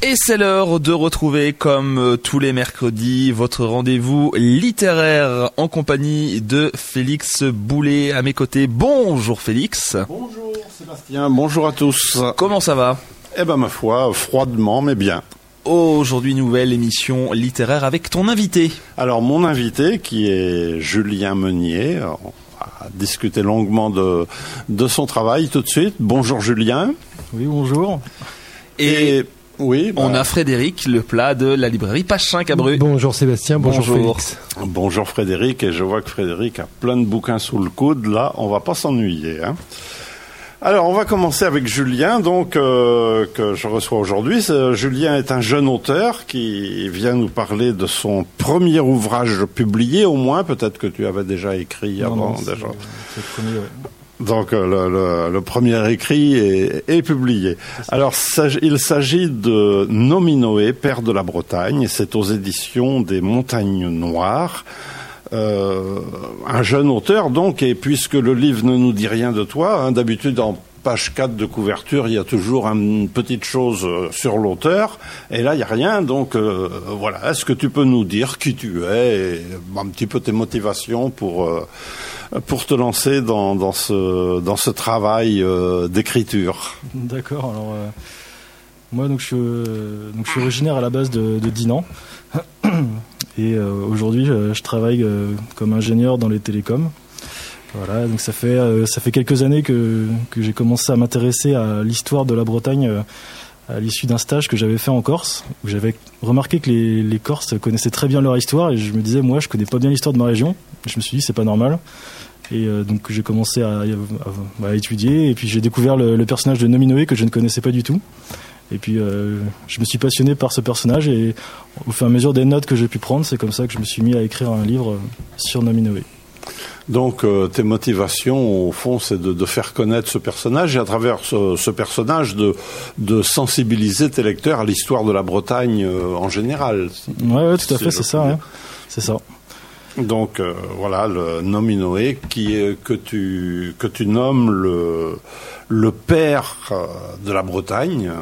Et c'est l'heure de retrouver, comme euh, tous les mercredis, votre rendez-vous littéraire en compagnie de Félix Boulet à mes côtés. Bonjour Félix. Bonjour Sébastien, bonjour à tous. Comment ça va? Eh ben ma foi, froidement mais bien. Aujourd'hui, nouvelle émission littéraire avec ton invité. Alors mon invité qui est Julien Meunier, on va discuter longuement de, de son travail tout de suite. Bonjour Julien. Oui, bonjour. Et, oui, on bah, a Frédéric, le plat de la librairie Page 5 à. Bonjour Sébastien, bonjour, Bonjour. Félix. bonjour Frédéric et je vois que Frédéric a plein de bouquins sous le coude. Là, on va pas s'ennuyer. hein. Alors, on va commencer avec Julien, donc euh, que je reçois aujourd'hui. Julien est un jeune auteur qui vient nous parler de son premier ouvrage publié, au moins. Peut-être que tu avais déjà écrit Non, avant. non, c'est- déjà. c'est le premier, ouais. Donc euh, le, le- le premier écrit est, est publié. Alors il s'agit de Nominoé, père de la Bretagne. C'est aux éditions des Montagnes Noires. Euh, un jeune auteur donc, et puisque le livre ne nous dit rien de toi, hein, d'habitude en page 4 de couverture, il y a toujours une petite chose euh, sur l'auteur, et là il n'y a rien, donc euh, voilà, est-ce que tu peux nous dire qui tu es, et un petit peu tes motivations pour, euh, te lancer dans, ce, travail d'écriture? D'accord, alors moi donc je, suis, originaire à la base de, de Dinan. Et aujourd'hui je, travaille comme ingénieur dans les télécoms. Voilà, donc ça fait, euh, ça fait quelques années que, que j'ai commencé à m'intéresser à l'histoire de la Bretagne euh, à l'issue d'un stage que j'avais fait en Corse, où j'avais remarqué que les, les Corses connaissaient très bien leur histoire et je me disais moi je connais pas bien l'histoire de ma région. Je me suis dit c'est pas normal. Et euh, donc j'ai commencé à, à- à étudier et puis j'ai découvert le, le personnage de Nominoé que je ne connaissais pas du tout. Et puis euh, je me suis passionné par ce personnage et au fur et à mesure des notes que j'ai pu prendre, c'est comme ça que je me suis mis à écrire un livre sur Nominoé. Donc euh, tes motivations, au fond, c'est de, de faire connaître ce personnage et à travers ce, ce personnage de, de sensibiliser tes lecteurs à l'histoire de la Bretagne euh, en général. Ouais tout à fait, c'est ça. ouais. C'est ça. Donc euh, voilà le Nominoé qui est- que tu que tu nommes le le père de la Bretagne.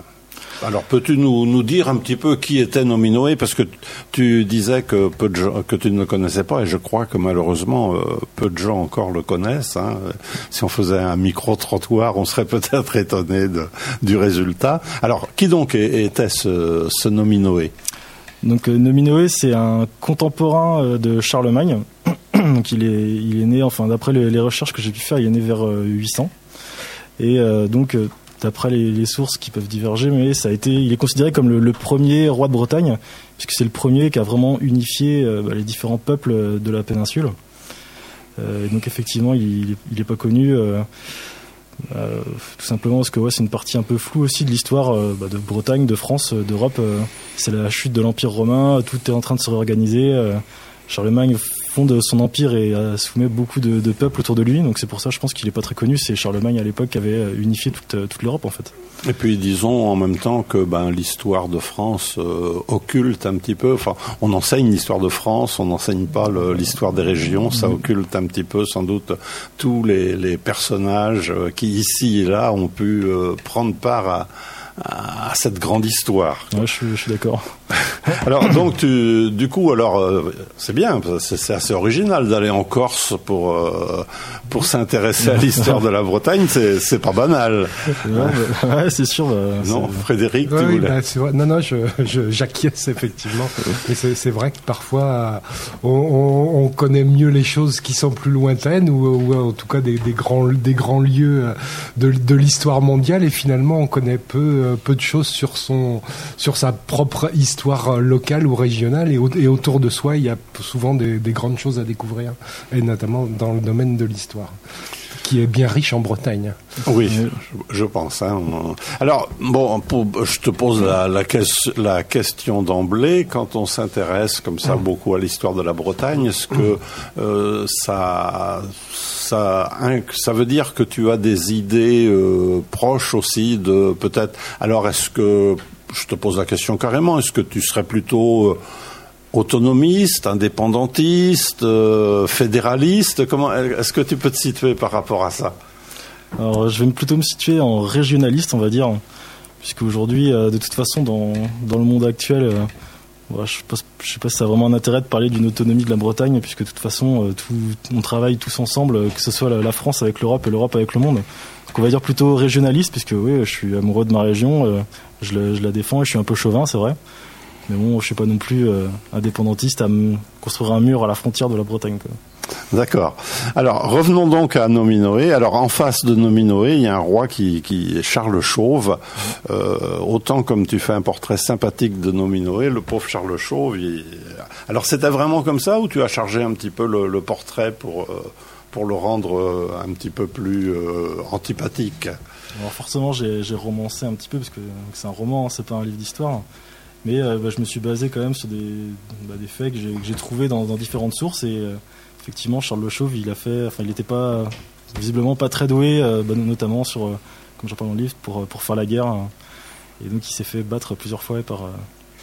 Alors peux-tu nous, nous dire un petit peu qui était Nominoé? Parce que tu disais que peu de gens, que tu ne le connaissais pas et je crois que malheureusement euh, peu de gens encore le connaissent. hein. Si on faisait un micro trottoir, on serait peut-être étonné du résultat. Alors qui donc était ce, ce Nominoé? Donc euh, Nominoé, c'est un contemporain euh, de Charlemagne. Donc il est, il est né, enfin d'après les, recherches que j'ai pu faire, il est né vers euh, 800. Et donc d'après les, sources qui peuvent diverger, mais il est considéré comme le, premier roi de Bretagne, puisque c'est le premier qui a vraiment unifié euh, bah, les différents peuples euh, de la péninsule. Euh, donc effectivement, il, il est pas connu. tout simplement parce que c'est une partie un peu floue aussi de l'histoire bah, de Bretagne, de France, d'Europe. c'est la chute de l'Empire romain, tout est en train de se réorganiser. Charlemagne fonde son empire et euh, soumet beaucoup de, de peuples autour de lui, donc c'est pour ça je pense qu'il est pas très connu. C'est Charlemagne à l'époque qui avait euh, unifié toute, euh, toute l'Europe en fait. Et puis disons en même temps que ben, l'histoire de France euh, occulte un petit peu. Enfin, on enseigne l'histoire de France, on n'enseigne pas l'histoire des régions. Ça occulte un petit peu sans doute tous les, les personnages qui ici et là ont pu euh, prendre part à, à cette grande histoire. Ouais, je, suis- je suis d'accord. Alors donc tu, du coup alors euh, c'est bien, c'est assez original d'aller en Corse pour euh, pour s'intéresser à l'histoire de la Bretagne. C'est c'est pas banal, Ouais, ouais, c'est sûr. bah, non Frédéric, Ouais, tu oui, voulais. bah. Non, non, je, j'acquiesce effectivement. Mais c'est, vrai que parfois, euh, on, on- on connaît mieux les choses qui sont plus lointaines ou, ou en tout cas des, des grands, des grands lieux de, de l'histoire mondiale et finalement on connaît peu, peu de choses sur son, sur sa propre histoire locale ou régionale et, au- et autour de soi il y a souvent des, des grandes choses à découvrir et notamment dans le domaine de l'histoire qui est bien riche en Bretagne. Oui, je, pense. hein. Alors, bon, pour- je te pose la, la, ques- la question d'emblée. Quand on s'intéresse comme ça beaucoup à l'histoire de la Bretagne, est-ce que euh, ça, ça, hein, ça veut dire que tu as des idées euh, proches aussi de peut-être. Alors, est-ce que je te pose la question carrément. Est-ce que tu serais plutôt euh, autonomiste, indépendantiste, euh, fédéraliste? Comment est-ce que tu peux te situer par rapport à ça? Alors, je vais plutôt me situer en régionaliste, on va dire, puisque aujourd'hui, de toute façon, dans, dans le monde actuel, je ne sais pas si ça a vraiment un intérêt de parler d'une autonomie de la Bretagne, puisque de toute façon, on travaille tous ensemble, que ce soit la, France avec l'Europe et l'Europe avec le monde. Donc on va dire plutôt régionaliste, puisque oui, je suis amoureux de ma région, je, la défends et je suis un peu chauvin, c'est vrai. Mais bon, je suis pas non plus euh, indépendantiste à construire un mur à la frontière de la Bretagne. D'accord. Alors revenons donc à Nominoé. Alors en face de Nominoé, il y a un roi qui, qui est Charles Chauve. Euh, autant comme tu fais un portrait sympathique de Nominoé, le pauvre Charles Chauve. Alors c'était vraiment comme ça ou tu as chargé un petit peu le, portrait pour euh, pour le rendre un petit peu plus antipathique Alors forcément, j'ai romancé un petit peu parce que c'est un roman, c'est pas un livre d'histoire. Mais euh, bah, je me suis basé quand même sur des, bah, des faits que j'ai trouvés dans, différentes sources. Et euh, effectivement, Charles Le Chauve, il a fait, enfin, il n'était pas visiblement pas très doué, euh, bah, notamment sur, comme j'en parle dans le livre, pour, pour faire la guerre. et donc, il s'est fait battre plusieurs fois par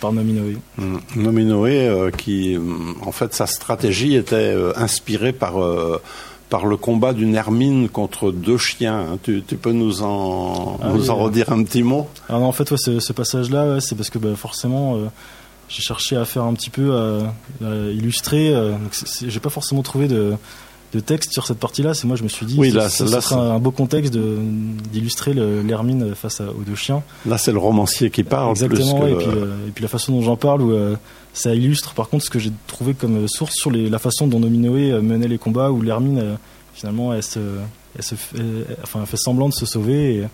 par Nominoé. Mmh. Nominoé, qui, en fait, sa stratégie était inspirée par par le combat d'une hermine contre deux chiens. Hein. Tu, peux nous en, ah nous en redire un petit mot? Alors ah En fait, ce, passage-là, c'est parce que bah, forcément, euh, j'ai cherché à faire un petit peu, à, illustrer. Euh, j'ai pas forcément trouvé de, de, texte sur cette partie-là. C'est moi, je me suis dit, oui, là, ça, serait un beau contexte d'illustrer l'hermine face aux deux chiens. Là, c'est le romancier qui parle. Exactement, et, puis, euh, et, puis, la façon dont j'en parle, où euh, ça illustre par contre ce que j'ai trouvé comme source sur la façon dont Nominoé euh, menait les combats, où l'Hermine, euh, finalement, elle, se, fait, semblant de se sauver et,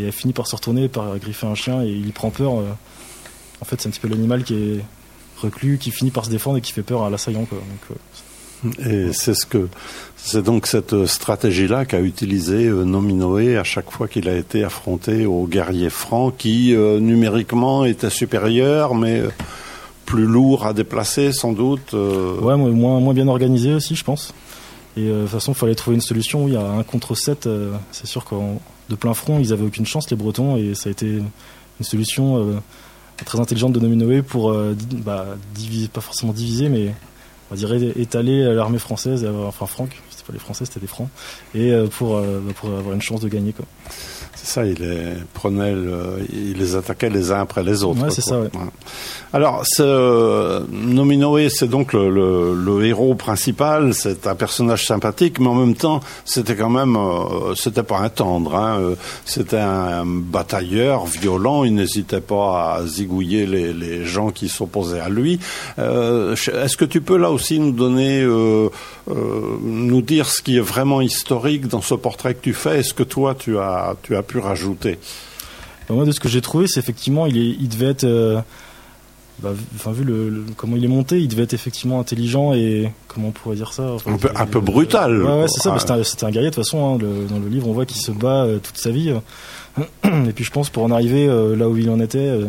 elle finit par se retourner, par griffer un chien et il prend peur. Euh. En fait, c'est un petit peu l'animal qui est reclus, qui finit par se défendre et qui fait peur à l'assaillant. et c'est ce que c'est donc cette stratégie-là qu'a utilisé Nominoé à chaque fois qu'il a été affronté aux guerriers francs, qui numériquement étaient supérieurs, mais plus lourd à déplacer sans doute. Euh. Ouais, moins, moins bien organisé aussi, je pense. Et euh, de toute façon, il fallait trouver une solution. Y a un contre 7, euh, c'est sûr que de plein front, ils avaient aucune chance, les Bretons, et ça a été une solution très intelligente de Nominoé pour bah, diviser, pas forcément diviser, mais on dire étaler l'armée française, enfin Franck, les Français, c'était des Francs, et pour, bah, pour avoir une chance de gagner. Quoi. C'est ça, il les prenait, il les attaquait les uns après les autres. Ouais, c'est ça. Ouais. Alors, ce Nominoé, c'est donc le, le, le, héros principal. C'est un personnage sympathique, mais en même temps, c'était quand même, euh, c'était pas un tendre. Hein, euh, c'était un batailleur violent. Il n'hésitait pas à zigouiller les, les gens qui s'opposaient à lui. Euh, Est-ce que tu peux là aussi nous donner, euh, nous dire ce qui est vraiment historique dans ce portrait que tu fais Est-ce que toi, tu as, tu as pu rajouter Moi, de ce que j'ai trouvé, c'est effectivement, il, est, il devait être bah, enfin, vu le, comment il est monté, il devait être effectivement intelligent et comment on pourrait dire ça un, peu, un peu brutal. Ouais, c'est ça. C'était un, guerrier de toute façon. Hein, dans le livre, on voit qu'il se bat euh, toute sa vie. et puis je pense pour en arriver euh, là où il en était, euh,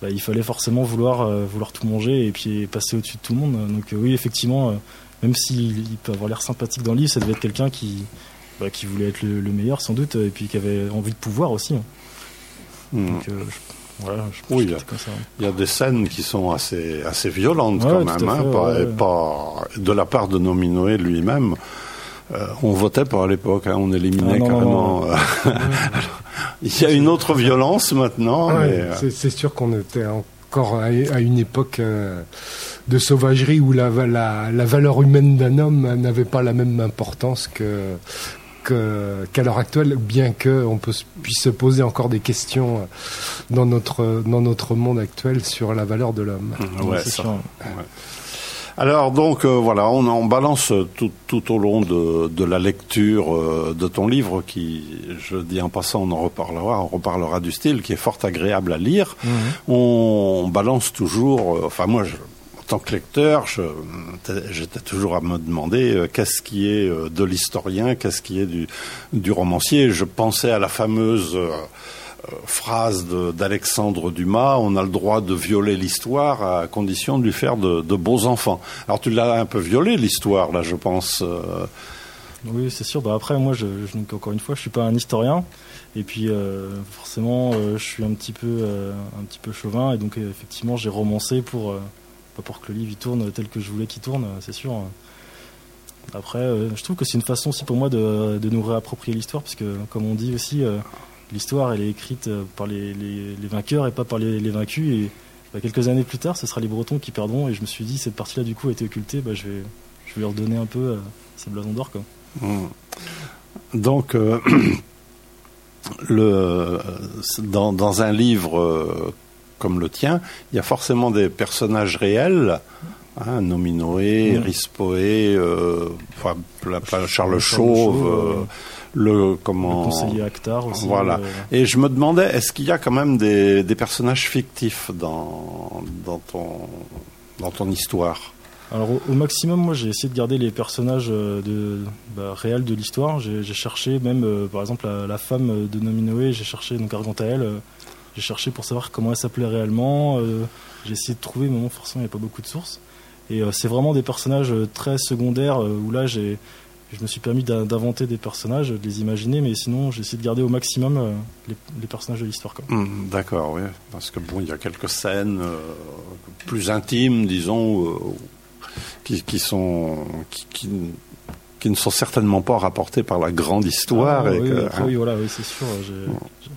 bah, il fallait forcément vouloir vouloir tout manger et puis passer au-dessus de tout le monde. Donc oui, effectivement, même s'il peut avoir l'air sympathique dans le livre, ça devait être quelqu'un qui bah, qui voulait être le, meilleur sans doute et puis qui avait envie de pouvoir aussi. Hein. Hmm. Donc, oui, il y, a, des scènes qui sont assez, assez violentes quand même, hein, pas, de la part de Nominoé lui-même. Euh, on votait pas à l'époque, hein, on éliminait ah, carrément. Euh, il y a une autre violence maintenant. Euh, c'est sûr qu'on était encore à, une époque de sauvagerie où la, la, la valeur humaine d'un homme n'avait pas la même importance que, qu'à l'heure actuelle, bien qu'on puisse se poser encore des questions dans notre, dans notre monde actuel sur la valeur de l'homme. Mmh, Alors donc euh, voilà, on, balance tout, tout, au long de, de la lecture euh, de ton livre, qui, je dis en passant, on en reparlera, on reparlera du style, qui est fort agréable à lire. Mmh. On, balance toujours, euh, enfin moi je, tant que lecteur, j'étais toujours à me demander euh, qu'est-ce qui est euh, de l'historien, qu'est-ce qui est du, romancier. Je pensais à la fameuse euh, phrase d'Alexandre Dumas, on a le droit de violer l'histoire à condition de lui faire de, beaux enfants. Alors tu l'as un peu violé l'histoire, là, je pense. Oui, c'est sûr. Bah, après, moi, je, encore une fois, je suis pas un historien. Et puis, forcément, je suis un peu, un petit peu chauvin. Et donc, effectivement, j'ai romancé pour pour que le livre tourne tel que je voulais qu'il tourne, c'est sûr. Après, euh, je trouve que c'est une façon aussi pour moi de, nous réapproprier l'histoire, parce que comme on dit aussi, euh, l'histoire elle est écrite par les, vainqueurs et pas par les, vaincus. Et bah, quelques années plus tard, ce sera les Bretons qui perdront. Et je me suis dit, cette partie-là du coup a été occultée, bah, je, vais, je vais leur donner un peu ces blasons d'or. Quoi. Mmh. Donc, le, dans, un livre comme le tien, il y a forcément des personnages réels Hein, Nominoé, mmh. Rispoé, euh, Charles, Chauve, euh, le comment conseiller Actar aussi. Voilà. Euh. Et je me demandais, est-ce qu'il y a quand même des, personnages fictifs dans dans ton dans ton histoire? Alors au, maximum, moi j'ai essayé de garder les personnages de, bah, réels de l'histoire. J'ai cherché même, par exemple, la, femme de Nominoé, j'ai cherché donc Argantael, j'ai cherché pour savoir comment elle s'appelait réellement. j'ai essayé de trouver, mais non, forcément il n'y a pas beaucoup de sources. Et euh, c'est vraiment des personnages euh, très secondaires euh, où là j'ai je me suis permis d'inventer des personnages, de les imaginer, mais sinon j'ai essayé de garder au maximum les, personnages de l'histoire. Mmh, d'accord, oui, parce que bon, il y a quelques scènes plus intimes, disons, qui, qui, sont qui, qui, ne sont certainement pas rapportées par la grande histoire. Ah, oui, hein. oui, voilà, oui, c'est sûr. J'ai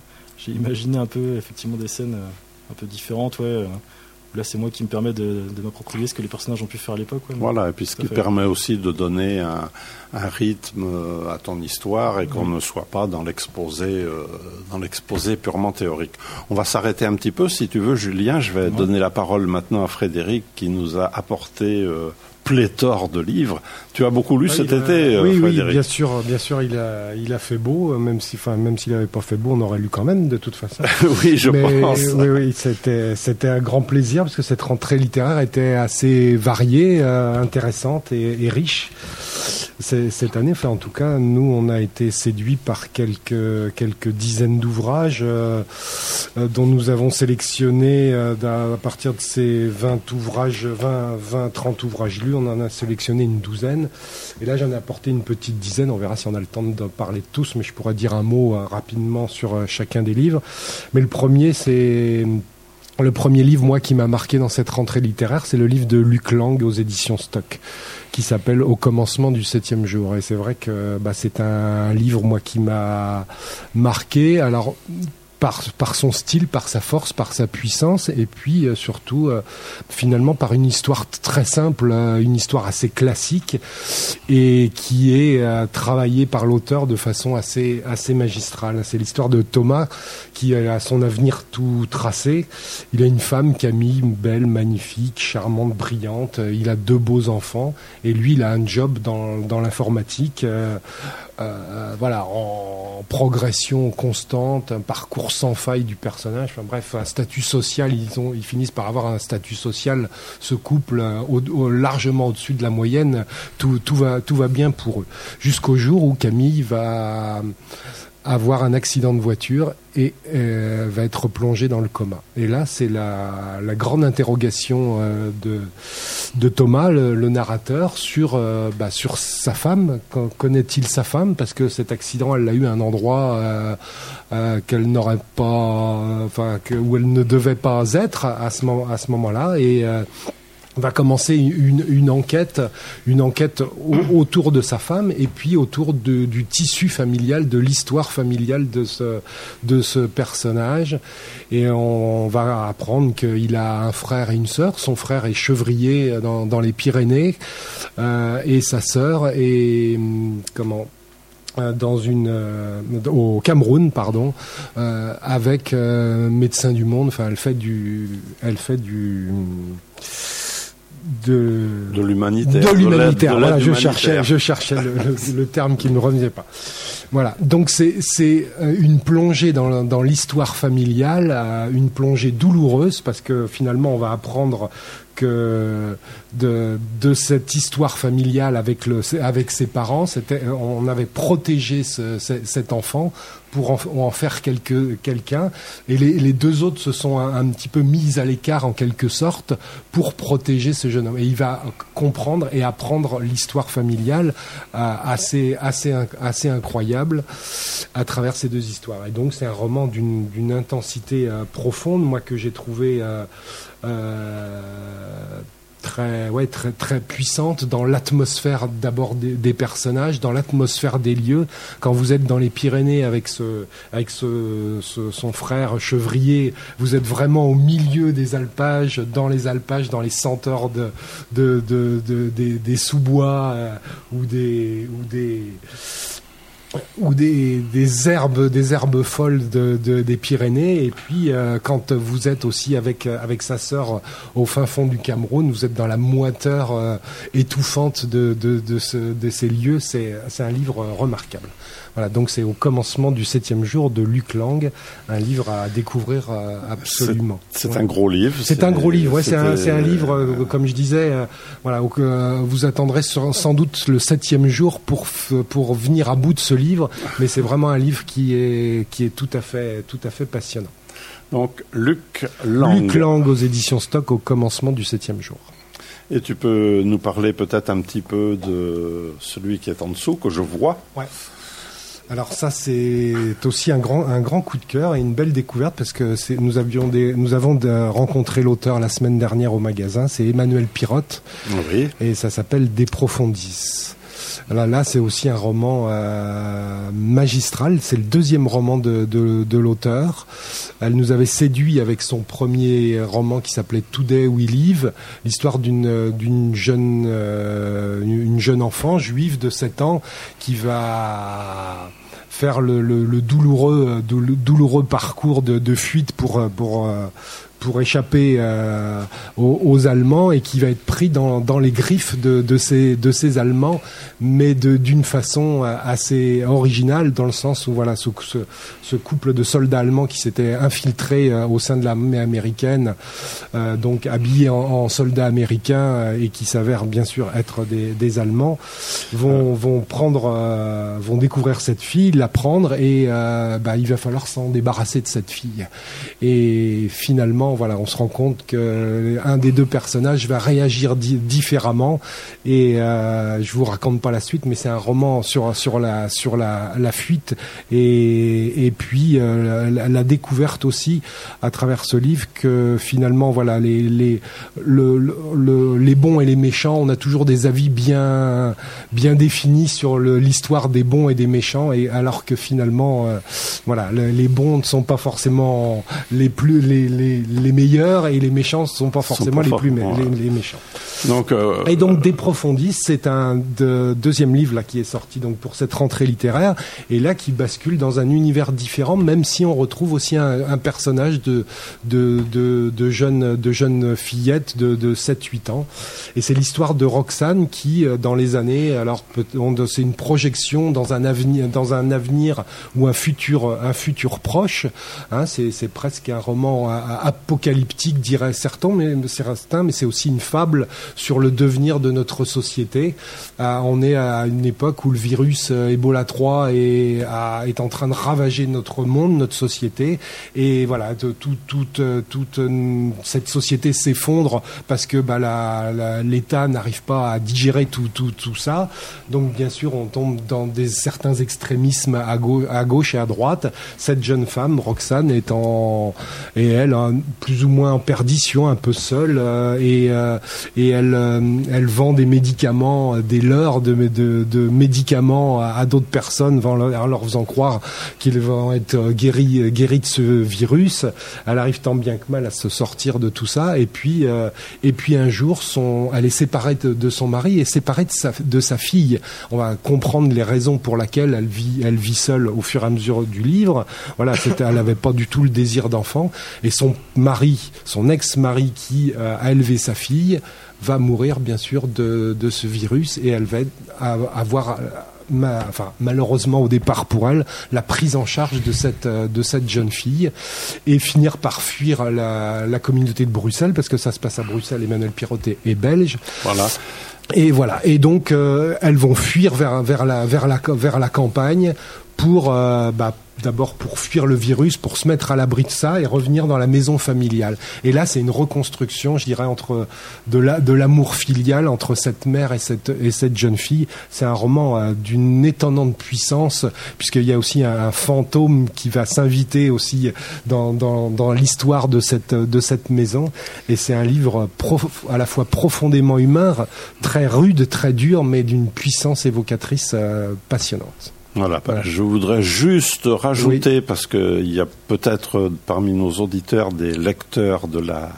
imaginé un peu effectivement des scènes un peu différentes, ouais. Là, c'est moi qui me permet de, m'approprier ce que les personnages ont pu faire à l'époque. voilà, et puis ce qui permet aussi de donner un, rythme à ton histoire et qu'on ne soit pas dans l'exposé, euh, dans l'exposé purement théorique. On va s'arrêter un petit peu, si tu veux, Julien. Je vais donner la parole maintenant à Frédéric qui nous a apporté euh, pléthore de livres. Tu as beaucoup lu cet été, euh, oui, oui, bien sûr, bien sûr, il a, il a fait beau, même si, enfin, même s'il n'avait pas fait beau, on aurait lu quand même, de toute façon. oui, je pense. Oui, oui, c'était, c'était un grand plaisir parce que cette rentrée littéraire était assez variée, euh, intéressante et, riche. Cette année, enfin, en tout cas, nous, on a été séduits par quelques, quelques dizaines d'ouvrages euh, dont nous avons sélectionné à partir de ces 20 ouvrages, 20, 20, 30 ouvrages lus on en a sélectionné une douzaine. Et là, j'en ai apporté une petite dizaine. On verra si on a le temps de parler de tous, mais je pourrais dire un mot euh, rapidement sur euh, chacun des livres. Mais le premier, c'est le premier livre, moi, qui m'a marqué dans cette rentrée littéraire, c'est le livre de Luc Lang aux éditions Stock, qui s'appelle Au commencement du septième jour. Et c'est vrai que bah, c'est un livre, moi, qui m'a marqué. Alors, par, son style, par sa force, par sa puissance, et puis euh, surtout euh, finalement par une histoire très simple, euh, une histoire assez classique, et qui est travaillée par l'auteur de façon assez, assez magistrale. C'est l'histoire de Thomas qui a son avenir tout tracé. Il a une femme, Camille, belle, magnifique, charmante, brillante. Il a deux beaux enfants, et lui, il a un job dans, dans l'informatique. Voilà, en progression constante, un parcours sans faille du personnage. Enfin, bref, un statut social. Ils finissent par avoir un statut social. Ce couple au, largement au-dessus de la moyenne. Tout va bien pour eux. Jusqu'au jour où Camille va avoir un accident de voiture et euh, va être plongé dans le coma. Et là, c'est la, la, grande interrogation euh, de, de Thomas, le, narrateur, sur, euh, bah, sur sa femme. Connaît-il sa femme? Parce que cet accident, elle l'a eu à un endroit qu'elle n'aurait pas, enfin, que, où elle ne devait pas être à ce, moment, à ce moment-là. Et va commencer une, une, enquête, une enquête autour de sa femme et puis autour de, du tissu familial, de l'histoire familiale de ce, de ce personnage. Et on va apprendre qu'il a un frère et une sœur. Son frère est chevrier dans, dans les Pyrénées euh, et sa sœur est comment euh, dans une euh, au Cameroun pardon euh, avec euh, médecin du monde enfin elle fait du elle fait du de, de l'humanitaire. De l'humanitaire. Voilà, je cherchais, je cherchais le, terme qui ne revenait pas. Voilà. Donc c'est c'est euh, une plongée dans, dans l'histoire familiale, euh, une plongée douloureuse parce que finalement on va apprendre que de, de cette histoire familiale avec le avec ses parents, c'était on avait protégé ce, cet enfant pour en, faire quelqu'un. Et les, les, deux autres se sont un, petit peu mis à l'écart en quelque sorte pour protéger ce jeune homme. Et il va comprendre et apprendre l'histoire familiale euh, assez, assez, assez incroyable à travers ces deux histoires. Et donc c'est un roman d'une intensité euh, profonde, moi que j'ai trouvé euh, très, ouais, très, très puissante dans l'atmosphère d'abord des, personnages, dans l'atmosphère des lieux. Quand vous êtes dans les Pyrénées avec ce, avec ce, ce, son frère chevrier, vous êtes vraiment au milieu des alpages, dans les alpages, dans les senteurs de, de, de, de des, des sous-bois euh, ou des, ou des ou des, herbes, des herbes folles de, de, des Pyrénées. Et puis, euh, quand vous êtes aussi avec avec sa sœur au fin fond du Cameroun, vous êtes dans la moiteur euh, étouffante de de, de, ce, de ces lieux. C'est c'est un livre remarquable. Voilà, donc c'est au commencement du septième jour de Luc Lang, un livre à découvrir euh, absolument. C'est ouais. un gros livre. C'est un gros livre. Ouais, c'est un, un, livre, euh, comme je disais, euh, voilà, où, vous attendrez sans doute le septième jour pour pour venir à bout de ce livre, mais c'est vraiment un livre qui est qui est tout à fait tout à fait passionnant. Donc Luc Lang. Luc Lang aux éditions Stock au commencement du septième jour. Et tu peux nous parler peut-être un petit peu de celui qui est en dessous que je vois. Ouais. Alors ça c'est aussi un grand un grand coup de cœur et une belle découverte parce que nous avions des nous avons de, rencontré l'auteur la semaine dernière au magasin, c'est Emmanuel Pirotte. Oui. Et ça s'appelle Des Profondis. Là, là c'est aussi un roman euh, magistral. C'est le deuxième roman de, de, de l'auteur. Elle nous avait séduit avec son premier roman qui s'appelait Today We Live, l'histoire d'une d'une jeune euh, une jeune enfant juive de 7 ans qui va faire le, le, le douloureux douloureux parcours de, de fuite pour pour pour échapper euh, aux, aux, Allemands et qui va être pris dans, dans les griffes de, de, ces, de ces Allemands, mais d'une façon assez originale, dans le sens où voilà ce, ce, ce couple de soldats allemands qui s'étaient infiltrés euh, au sein de l'armée américaine, euh, donc habillés en, en soldats américains euh, et qui s'avèrent bien sûr être des, des Allemands, vont, vont prendre, euh, vont découvrir cette fille, la prendre et bah, il va falloir s'en débarrasser de cette fille. Et finalement, voilà, on se rend compte que un des deux personnages va réagir di différemment. Et euh, je vous raconte pas la suite, mais c'est un roman sur la fuite et puis euh, la, la, découverte aussi à travers ce livre que finalement voilà les les le, le, les bons et les méchants, on a toujours des avis bien définis sur l'histoire des bons et des méchants et alors que finalement euh, voilà le, les bons ne sont pas forcément les plus les meilleurs et les méchants ne sont pas forcément sont pas les plus ouais. les, les, méchants. Donc euh, et donc Déprofondis, c'est un de, deuxième livre là qui est sorti donc pour cette rentrée littéraire et là qui bascule dans un univers différent, même si on retrouve aussi un, un personnage de de, de de jeune de jeune fillette de, de 7-8 ans et c'est l'histoire de Roxane qui dans les années alors c'est une projection dans un avenir dans un avenir ou un futur un futur proche hein, c'est presque un roman apocalyptique dirait certains mais certains mais c'est aussi une fable sur le devenir de notre société. Euh, on est à une époque où le virus euh, Ebola 3 est, en train de ravager notre monde notre société. Et voilà toute toute cette société s'effondre parce que bah, l'État n'arrive pas à digérer tout, tout, ça. Donc bien sûr on tombe dans des certains extrémismes à, gauche, à gauche et à droite. Cette jeune femme Roxane est en et elle hein, plus ou moins en perdition un peu seule euh, et, euh, et elle, euh, elle vend des médicaments des leurs de, de, de médicaments à, d'autres personnes en leur, faisant croire qu'ils vont être guéris, guéris de ce virus. Elle arrive tant bien que mal à se sortir de tout ça et puis, et puis un jour son, elle est séparée de, son mari et séparée de sa, de sa fille. On va comprendre les raisons pour lesquelles elle vit, elle vit seule au fur et à mesure du livre. Voilà elle n'avait pas du tout le désir d'enfant et son mari son ex-mari qui euh, a élevé sa fille va mourir bien sûr de, de ce virus et elle va avoir Ma, enfin, malheureusement au départ pour elle, la prise en charge de cette, de cette jeune fille et finir par fuir la, la communauté de Bruxelles parce que ça se passe à Bruxelles. Emmanuel Pirotet est belge. Voilà. Et voilà. Et donc euh, elles vont fuir vers vers la vers la vers la campagne pour euh, bah, d'abord pour fuir le virus, pour se mettre à l'abri de ça et revenir dans la maison familiale. Et là, c'est une reconstruction, je dirais, entre de la, de l'amour filial entre cette mère et cette et cette jeune fille. C'est un roman euh, d'une étonnante puissance, puisqu'il y a aussi un, fantôme qui va s'inviter aussi dans, l'histoire de cette maison. Et c'est un livre à la fois profondément humain, très rude, très dur, mais d'une puissance évocatrice euh, passionnante. Voilà, je voudrais juste rajouter, parce qu'il y a peut-être parmi nos auditeurs des lecteurs de la,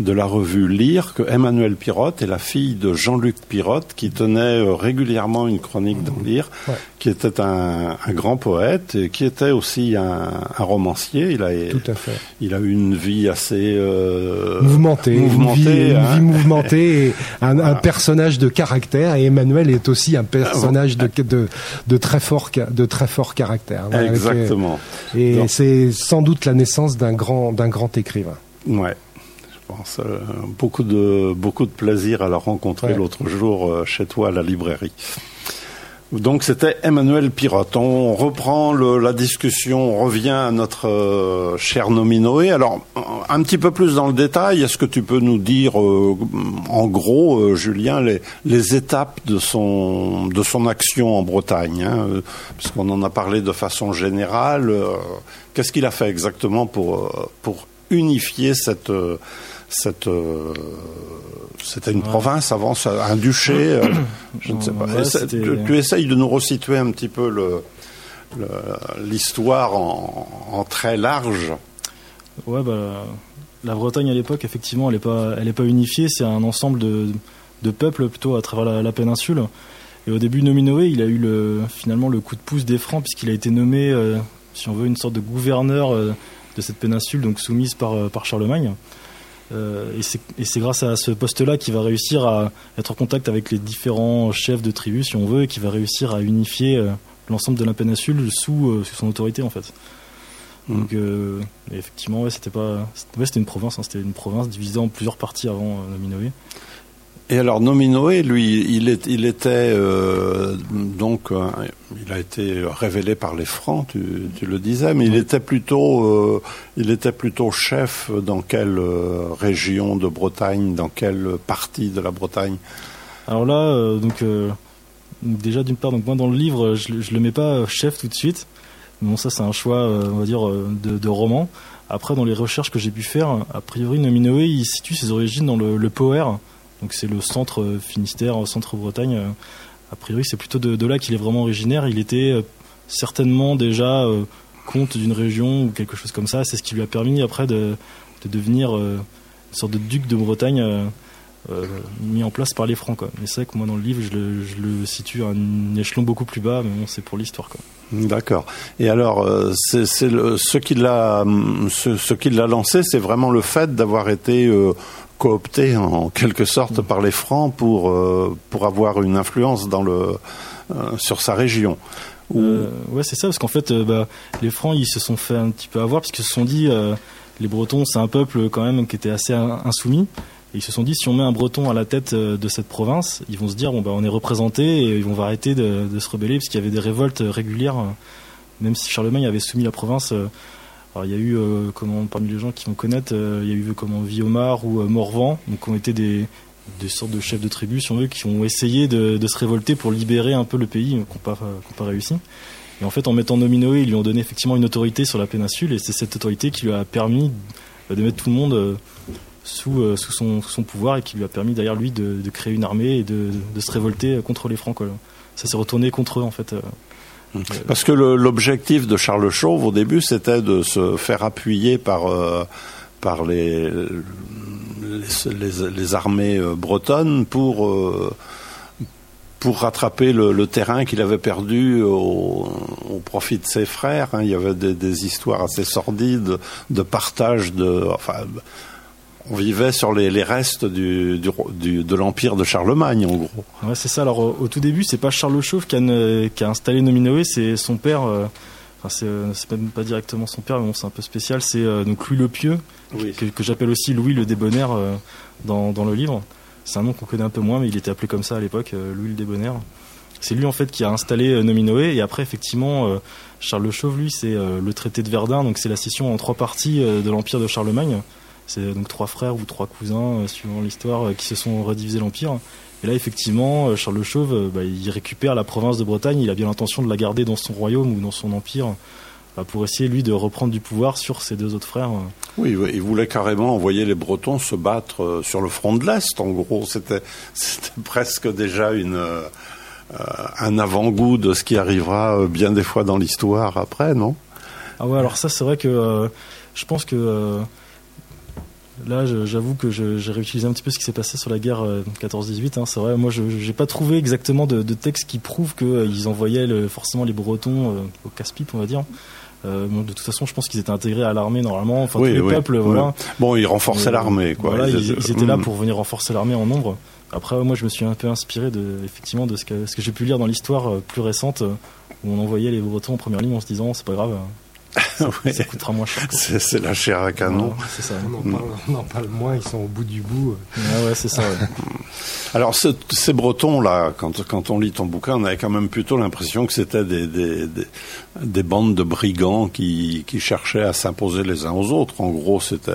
de la revue Lire, que Emmanuel Pirotte est la fille de Jean-Luc Pirotte, qui tenait euh, régulièrement une chronique dans Lire, Ouais. qui était un, un grand poète, et qui était aussi un, un romancier. Il a, Tout à fait. il a eu une vie assez... euh, mouvementé, mouvementée, une, vie, une hein. vie mouvementée, et un, un personnage de caractère. Et Emmanuel est aussi un personnage de, de, de très fort, de très fort caractère. Voilà, Exactement. Et c'est sans doute la naissance d'un grand, d'un grand écrivain. Ouais. Pense beaucoup de beaucoup de plaisir à la rencontrer Ouais. l'autre jour euh, chez toi à la librairie. Donc c'était Emmanuel Pirotte. On reprend le- la discussion, on revient à notre euh, cher Nominoé. Alors un petit peu plus dans le détail, est-ce que tu peux nous dire euh, en gros, euh, Julien, les, les étapes de son de son action en Bretagne, hein, puisqu'on en a parlé de façon générale. Qu'est-ce qu'il a fait exactement pour pour unifier cette cette euh, c'était une province avant, ça, un duché, euh, je ne sais pas. Ouais, Essaie- c'était- tu, tu essayes de nous resituer un petit peu le l'histoire en, en très large. Ouais, bah, la Bretagne à l'époque, effectivement, elle n'est pas, elle est pas unifiée. C'est un ensemble de, de peuples plutôt à travers la, la péninsule. Et au début, Nominoé, il a eu le, finalement le coup de pouce des Francs puisqu'il a été nommé, euh, si on veut, une sorte de gouverneur de cette péninsule, donc soumise par, par Charlemagne. Euh, et c'est- grâce à ce poste-là qu'il va réussir à être en contact avec les différents chefs de tribus, si on veut, et qu'il va réussir à unifier euh, l'ensemble de la péninsule sous, euh, sous son autorité, en fait. Donc, euh, et effectivement, ouais, c'était pas, ouais, c'était une province, hein, c'était une province divisée en plusieurs parties avant euh, Nominoé. Et alors Nominoé, lui, il, est, il était euh, donc, euh, il a été révélé par les Francs, tu, tu le disais, mais il était plutôt, euh, il était plutôt chef dans quelle région de Bretagne, dans quelle partie de la Bretagne? Alors là, donc déjà d'une part, donc moi dans le livre, je, je le mets pas chef tout de suite. Bon, ça c'est un choix, on va dire, de, de roman. Après, dans les recherches que j'ai pu faire, a priori, Nominoé, il situe ses origines dans le, le Poer, donc c'est le centre euh, Finistère, centre Bretagne. euh. A priori, c'est plutôt de, là qu'il est vraiment originaire. Il était euh, certainement déjà comte d'une région ou quelque chose comme ça. C'est ce qui lui a permis après de, de devenir une sorte de duc de Bretagne. mis en place par les Francs. Mais c'est vrai que moi, dans le livre, je le, situe à un échelon beaucoup plus bas, mais bon, c'est pour l'histoire. D'accord. Et alors, c'est ce qui l'a, hum, ce, lancé, c'est vraiment le fait d'avoir été coopté en quelque sorte par les Francs pour euh, pour avoir une influence dans le euh, sur sa région. Ou- Euh, ouais, c'est ça, parce qu'en fait, euh, bah, les Francs, ils se sont fait un petit peu avoir, parce qu'ils se sont dit, les Bretons, c'est un peuple quand même qui était assez in- insoumis. Et ils se sont dit, si on met un Breton à la tête de cette province, ils vont se dire, bon, bah, on est représenté et ils vont arrêter de, de se rebeller, parce qu'il y avait des révoltes régulières, même si Charlemagne avait soumis la province. Euh, alors, il y a eu, euh, comment, parmi les gens qui vont connaître, euh, il y a eu comment, Viomar ou euh, Morvan, donc ont été des, sortes de chefs de tribus, si on veut, qui ont essayé de, se révolter pour libérer un peu le pays, euh, n'ont pas, pas réussi. Et en fait, en mettant Nominoé, ils lui ont donné effectivement une autorité sur la péninsule, et c'est cette autorité qui lui a permis euh, de mettre tout le monde euh, sous, euh, son, pouvoir, et qui lui a permis derrière lui de, créer une armée et de, se révolter euh, contre les Francs. Ça s'est retourné contre eux, en fait. Parce que l'objectif de Charles Chauve au début, c'était de se faire appuyer par euh, par les les, armées euh, bretonnes pour euh, pour rattraper le, terrain qu'il avait perdu au, au profit de ses frères. hein. Il y avait des, des histoires assez sordides de partage de. Enfin, on vivait sur les, les restes du, du, du- de l'empire de Charlemagne, en gros. Ouais, c'est ça. Alors, au, au tout début, c'est pas Charles Chauve qui a, ne- qui a installé Nominoé, c'est son père. euh, Enfin, c'est euh, c'est même pas directement son père, mais bon, c'est un peu spécial. C'est euh, donc Louis le Pieux, Oui. que, que j'appelle aussi Louis le Débonnaire euh, dans, dans le livre. C'est un nom qu'on connaît un peu moins, mais il était appelé comme ça à l'époque, Louis le Débonnaire. c'est lui en fait qui a installé Nominoé et après effectivement Charles Le Chauve lui c'est le traité de Verdun donc c'est la scission en trois parties de l'empire de Charlemagne. C'est donc trois frères ou trois cousins suivant l'histoire qui se sont redivisés l'empire. Et là, effectivement, Charles le Chauve, bah, il récupère la province de Bretagne. Il a bien l'intention de la garder dans son royaume ou dans son empire bah, pour essayer, lui, de reprendre du pouvoir sur ses deux autres frères. Oui, il voulait carrément envoyer les Bretons se battre euh, sur le front de l'Est, en gros. C'était presque déjà une, euh, un avant-goût de ce qui arrivera euh, bien des fois dans l'histoire après, non? Ah ouais, alors ça, c'est vrai que je pense que Là, j'avoue que j'ai réutilisé un petit peu ce qui s'est passé sur la guerre 14-18. Hein, c'est vrai, moi, je n'ai pas trouvé exactement de, de texte qui prouve qu'ils envoyaient forcément les Bretons au casse-pipe, on va dire. Euh, de toute façon, je pense qu'ils étaient intégrés à l'armée normalement. Enfin, tous les peuples, voilà. Bon, ils renforçaient euh, l'armée, quoi. Voilà, ils, étaient là mm. pour venir renforcer l'armée en nombre. Après, moi, je me suis un peu inspiré de, effectivement, de ce que, ce que j'ai pu lire dans l'histoire euh, plus récente, où on envoyait les Bretons en première ligne en se disant, c'est pas grave, ça coûtera moins cher. C'est la chair à canon. c'est ça. On en, parle, moins, ils sont au bout du bout. Ah ouais, c'est ça. Alors ces Bretons là, quand, quand on lit ton bouquin, on avait quand même plutôt l'impression que c'était des, des, des, bandes de brigands qui, qui cherchaient à s'imposer les uns aux autres. En gros, c'était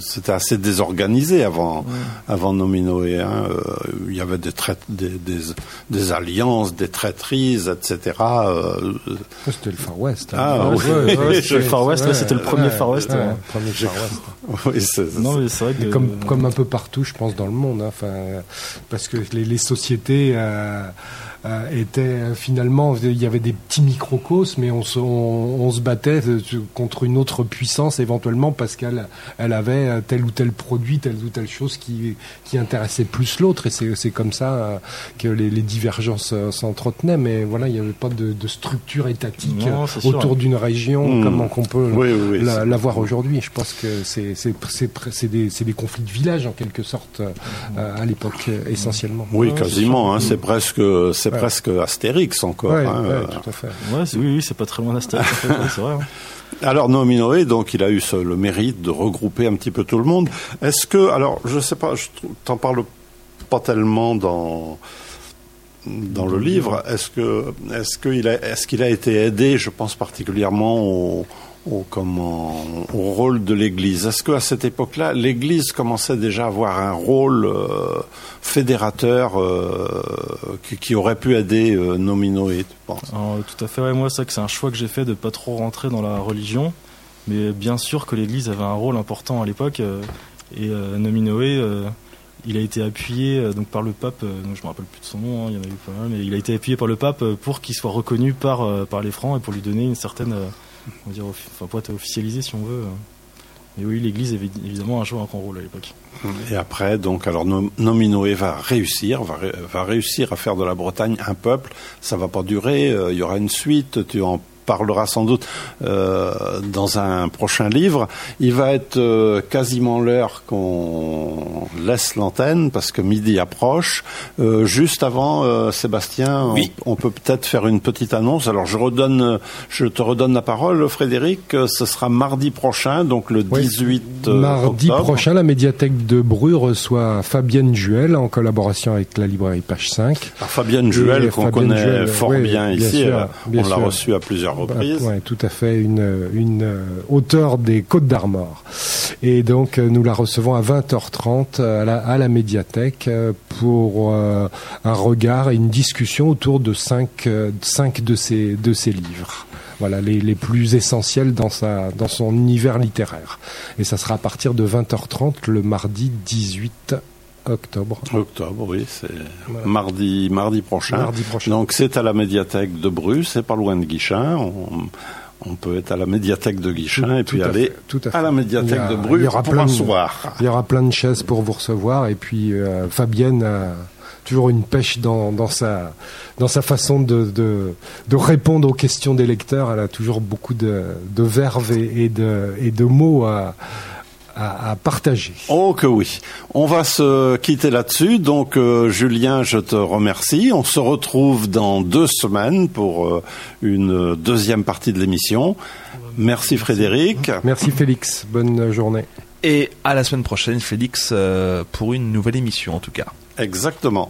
c'était assez désorganisé avant avant Nominoé. Hein. Euh, il y avait des, des, des, des, alliances, des traîtrises, etc. Euh, c'était le Far West. Hein. Ah, oui le Far West, c'était le premier Far West. premier Far West. c'est vrai comme, comme un peu partout, je pense, dans le monde. Hein, enfin, parce que les, les sociétés. Euh, était euh, finalement il y avait des petits microcosmes mais on se, on, se battait euh, contre une autre puissance éventuellement parce qu'elle elle avait tel ou tel produit telle ou telle chose qui qui intéressait plus l'autre. Et c'est c'est comme ça que les, les divergences s'entretenaient. Mais voilà il n'y avait pas de, de structure étatique autour d'une région mmh. comme on peut l'avoir aujourd'hui. Je pense que c'est c'est c'est des, des conflits de village en quelque sorte à l'époque essentiellement. Oui quasiment hein, c'est presque c'est presque Astérix encore. hein, euh. tout à fait. oui, oui c'est pas très loin d'Astérix. c'est vrai. Hein. Alors Nominoé, donc il a eu le mérite de regrouper un petit peu tout le monde. Est-ce que, alors je sais pas, je t'en parle pas tellement dans dans le livre. Est-ce que est-ce qu'il a est-ce qu'il a été aidé, je pense particulièrement au, au, comment, au rôle de l'Église. Est-ce qu'à cette époque-là, l'Église commençait déjà à avoir un rôle euh, fédérateur euh, qui, aurait pu aider euh, Nominoé, tu penses? Tout à fait, moi, c'est que c'est un choix que j'ai fait de pas trop rentrer dans la religion, mais bien sûr que l'Église avait un rôle important à l'époque, euh, et Nominoé il a été appuyé donc par le pape, donc je me rappelle plus de son nom, hein, il y en a eu pas mal, mais il a été appuyé par le pape pour qu'il soit reconnu par par les francs et pour lui donner une certaine on va dire, enfin, pour être officialisé si on veut. Mais oui, l'Église évidemment a joué un grand rôle à l'époque. Et après, donc, alors Nominoé va réussir, va, va, réussir à faire de la Bretagne un peuple. Ça va pas durer. Euh, il y aura une suite. Tu en parlera sans doute euh, dans un prochain livre. Il va être euh, quasiment l'heure qu'on laisse l'antenne parce que midi approche. Euh, juste avant, euh, Sébastien, oui. on, peut peut-être faire une petite annonce. Alors je redonne, je te redonne la parole, Frédéric. Ce sera mardi prochain, donc le 18 Mardi prochain, la médiathèque de Bru reçoit Fabienne Juel en collaboration avec la librairie Page 5. Alors, Fabienne Juel, qu'on connaît fort bien ici, on l'a reçue à plusieurs oui, tout à fait, une, une euh, des Côtes d'Armor. Et donc, euh, nous la recevons à 20h30 à la, à la médiathèque euh, pour un regard et une discussion autour de cinq, de, ses, livres. Voilà les, plus essentiels dans dans son univers littéraire. Et ça sera à partir de 20h30 le mardi 18 octobre. Octobre, oui, c'est mardi, mardi prochain. Mardi prochain. Donc c'est à la médiathèque de Bru, c'est pas loin de Guichin. On, peut être à la médiathèque de Guichin et puis aller à, la médiathèque de Bru pour plein un soir. Il y aura plein de chaises pour vous recevoir et puis euh, Fabienne a toujours une pêche dans, dans, sa, dans sa façon de, de, de, répondre aux questions des lecteurs. Elle a toujours beaucoup de, de verve et, et, de, et de mots à à, partager. Oh que oui. On va se quitter là-dessus. Donc euh, Julien, je te remercie. On se retrouve dans deux semaines pour euh, une deuxième partie de l'émission. Merci Frédéric. Merci Félix. Bonne journée. Et à la semaine prochaine, Félix, euh, pour une nouvelle émission en tout cas. Exactement.